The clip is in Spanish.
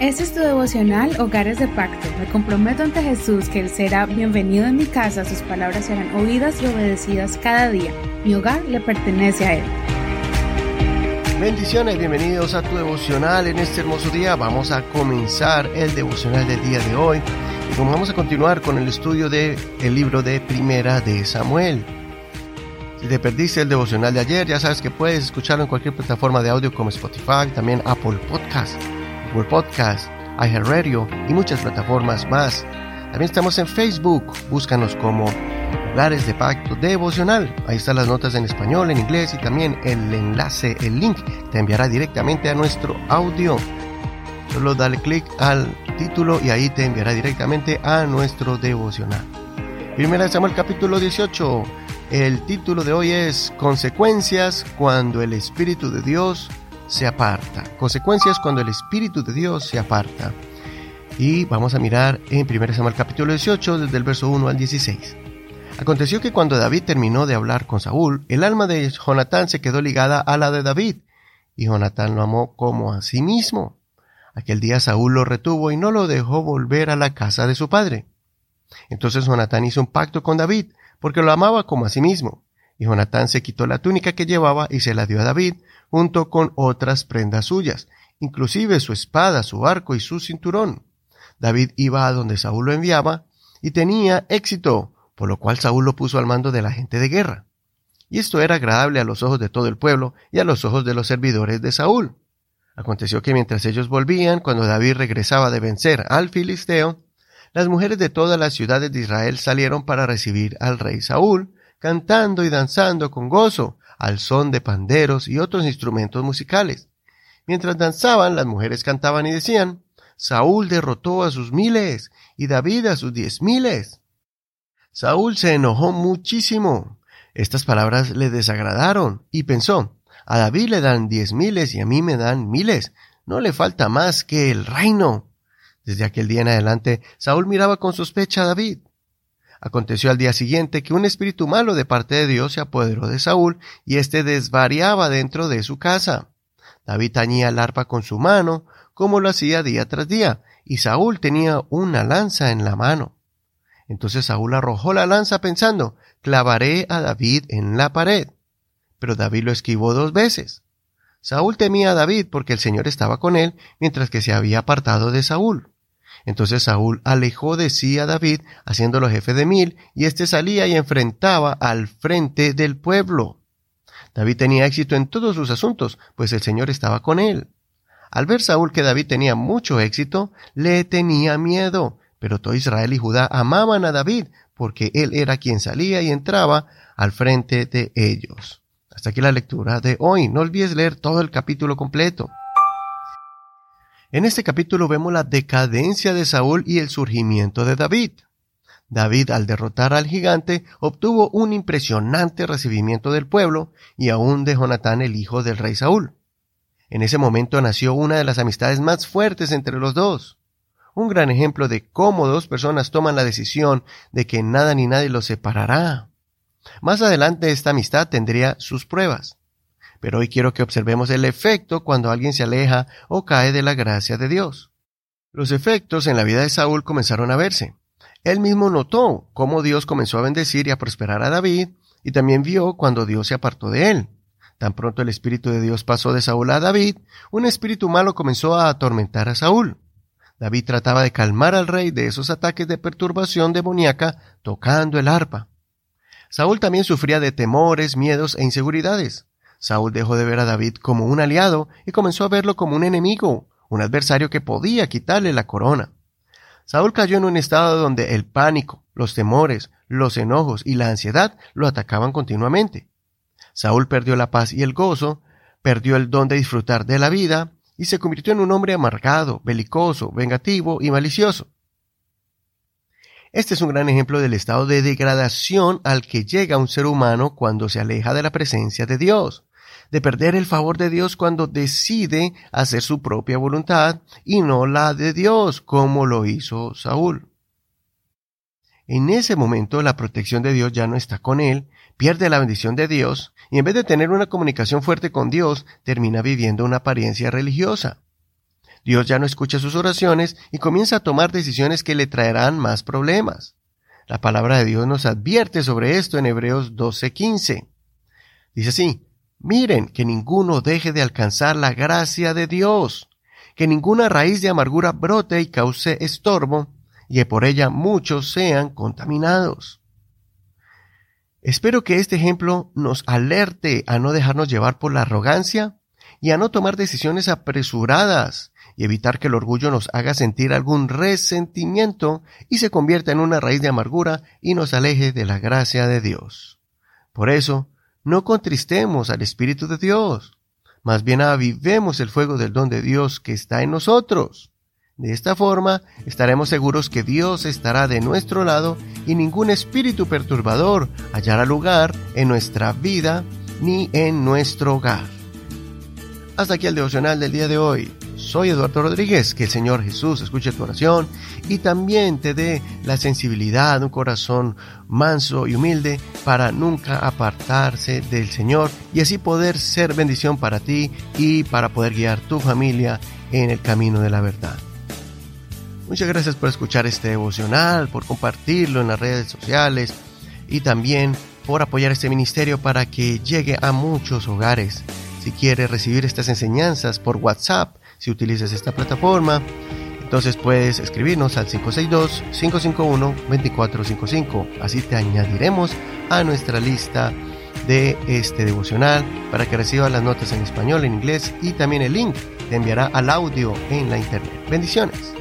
Este es tu devocional Hogares de Pacto. Me comprometo ante Jesús que Él será bienvenido en mi casa, sus palabras serán oídas y obedecidas cada día. Mi hogar le pertenece a Él. Bendiciones, bienvenidos a tu devocional en este hermoso día. Vamos a comenzar el devocional del día de hoy y vamos a continuar con el estudio del el libro de Primera de Samuel. Si te perdiste el devocional de ayer, ya sabes que puedes escucharlo en cualquier plataforma de audio como Spotify, también Apple Podcast, Google Podcast, iHeartRadio y muchas plataformas más. También estamos en Facebook, búscanos como Hogares de Pacto Devocional. Ahí están las notas en español, en inglés y también el enlace, el link te enviará directamente a nuestro audio. Solo dale clic al título y ahí te enviará directamente a nuestro devocional. Primera de Samuel capítulo 18. El título de hoy es Consecuencias cuando el Espíritu de Dios se aparta. Consecuencias cuando el Espíritu de Dios se aparta. Y vamos a mirar en 1 Samuel capítulo 18 desde el verso 1 al 16. Aconteció que cuando David terminó de hablar con Saúl, el alma de Jonatán se quedó ligada a la de David, y Jonatán lo amó como a sí mismo. Aquel día Saúl lo retuvo y no lo dejó volver a la casa de su padre. Entonces Jonatán hizo un pacto con David, porque lo amaba como a sí mismo. Y Jonatán se quitó la túnica que llevaba y se la dio a David, junto con otras prendas suyas, inclusive su espada, su arco y su cinturón. David iba a donde Saúl lo enviaba, y tenía éxito, por lo cual Saúl lo puso al mando de la gente de guerra. Y esto era agradable a los ojos de todo el pueblo y a los ojos de los servidores de Saúl. Aconteció que mientras ellos volvían, cuando David regresaba de vencer al filisteo, las mujeres de todas las ciudades de Israel salieron para recibir al rey Saúl, cantando y danzando con gozo, al son de panderos y otros instrumentos musicales. Mientras danzaban, las mujeres cantaban y decían, Saúl derrotó a sus miles y David a sus diez miles. Saúl se enojó muchísimo. Estas palabras le desagradaron y pensó, a David le dan diez miles y a mí me dan miles. No le falta más que el reino. Desde aquel día en adelante, Saúl miraba con sospecha a David. Aconteció al día siguiente que un espíritu malo de parte de Dios se apoderó de Saúl y éste desvariaba dentro de su casa. David tañía el arpa con su mano, como lo hacía día tras día, y Saúl tenía una lanza en la mano. Entonces Saúl arrojó la lanza pensando, clavaré a David en la pared. Pero David lo esquivó dos veces. Saúl temía a David porque el Señor estaba con él, mientras que se había apartado de Saúl. Entonces Saúl alejó de sí a David, haciéndolo jefe de mil, y éste salía y enfrentaba al frente del pueblo. David tenía éxito en todos sus asuntos, pues el Señor estaba con él. Al ver Saúl que David tenía mucho éxito, le tenía miedo, pero todo Israel y Judá amaban a David, porque él era quien salía y entraba al frente de ellos. Hasta aquí la lectura de hoy. No olvides leer todo el capítulo completo. En este capítulo vemos la decadencia de Saúl y el surgimiento de David. David, al derrotar al gigante, obtuvo un impresionante recibimiento del pueblo y aún de Jonatán, el hijo del rey Saúl. En ese momento nació una de las amistades más fuertes entre los dos un gran ejemplo de cómo dos personas toman la decisión de que nada ni nadie los separará. Más adelante esta amistad tendría sus pruebas. Pero hoy quiero que observemos el efecto cuando alguien se aleja o cae de la gracia de Dios. Los efectos en la vida de Saúl comenzaron a verse. Él mismo notó cómo Dios comenzó a bendecir y a prosperar a David, y también vio cuando Dios se apartó de él. Tan pronto el Espíritu de Dios pasó de Saúl a David, un espíritu malo comenzó a atormentar a Saúl. David trataba de calmar al rey de esos ataques de perturbación demoníaca tocando el arpa. Saúl también sufría de temores, miedos e inseguridades. Saúl dejó de ver a David como un aliado y comenzó a verlo como un enemigo, un adversario que podía quitarle la corona. Saúl cayó en un estado donde el pánico, los temores, los enojos y la ansiedad lo atacaban continuamente. Saúl perdió la paz y el gozo, perdió el don de disfrutar de la vida, y se convirtió en un hombre amargado, belicoso, vengativo y malicioso. Este es un gran ejemplo del estado de degradación al que llega un ser humano cuando se aleja de la presencia de Dios, de perder el favor de Dios cuando decide hacer su propia voluntad y no la de Dios, como lo hizo Saúl. En ese momento la protección de Dios ya no está con él, pierde la bendición de Dios y en vez de tener una comunicación fuerte con Dios, termina viviendo una apariencia religiosa. Dios ya no escucha sus oraciones y comienza a tomar decisiones que le traerán más problemas. La palabra de Dios nos advierte sobre esto en Hebreos 12:15. Dice así, miren que ninguno deje de alcanzar la gracia de Dios, que ninguna raíz de amargura brote y cause estorbo, y que por ella muchos sean contaminados. Espero que este ejemplo nos alerte a no dejarnos llevar por la arrogancia y a no tomar decisiones apresuradas y evitar que el orgullo nos haga sentir algún resentimiento y se convierta en una raíz de amargura y nos aleje de la gracia de Dios. Por eso, no contristemos al Espíritu de Dios, más bien avivemos el fuego del don de Dios que está en nosotros. De esta forma estaremos seguros que Dios estará de nuestro lado y ningún espíritu perturbador hallará lugar en nuestra vida ni en nuestro hogar. Hasta aquí el devocional del día de hoy. Soy Eduardo Rodríguez, que el Señor Jesús escuche tu oración y también te dé la sensibilidad, un corazón manso y humilde para nunca apartarse del Señor y así poder ser bendición para ti y para poder guiar tu familia en el camino de la verdad. Muchas gracias por escuchar este devocional, por compartirlo en las redes sociales y también por apoyar este ministerio para que llegue a muchos hogares. Si quieres recibir estas enseñanzas por WhatsApp, si utilizas esta plataforma, entonces puedes escribirnos al 562-551-2455. Así te añadiremos a nuestra lista de este devocional para que recibas las notas en español, en inglés y también el link te enviará al audio en la internet. Bendiciones.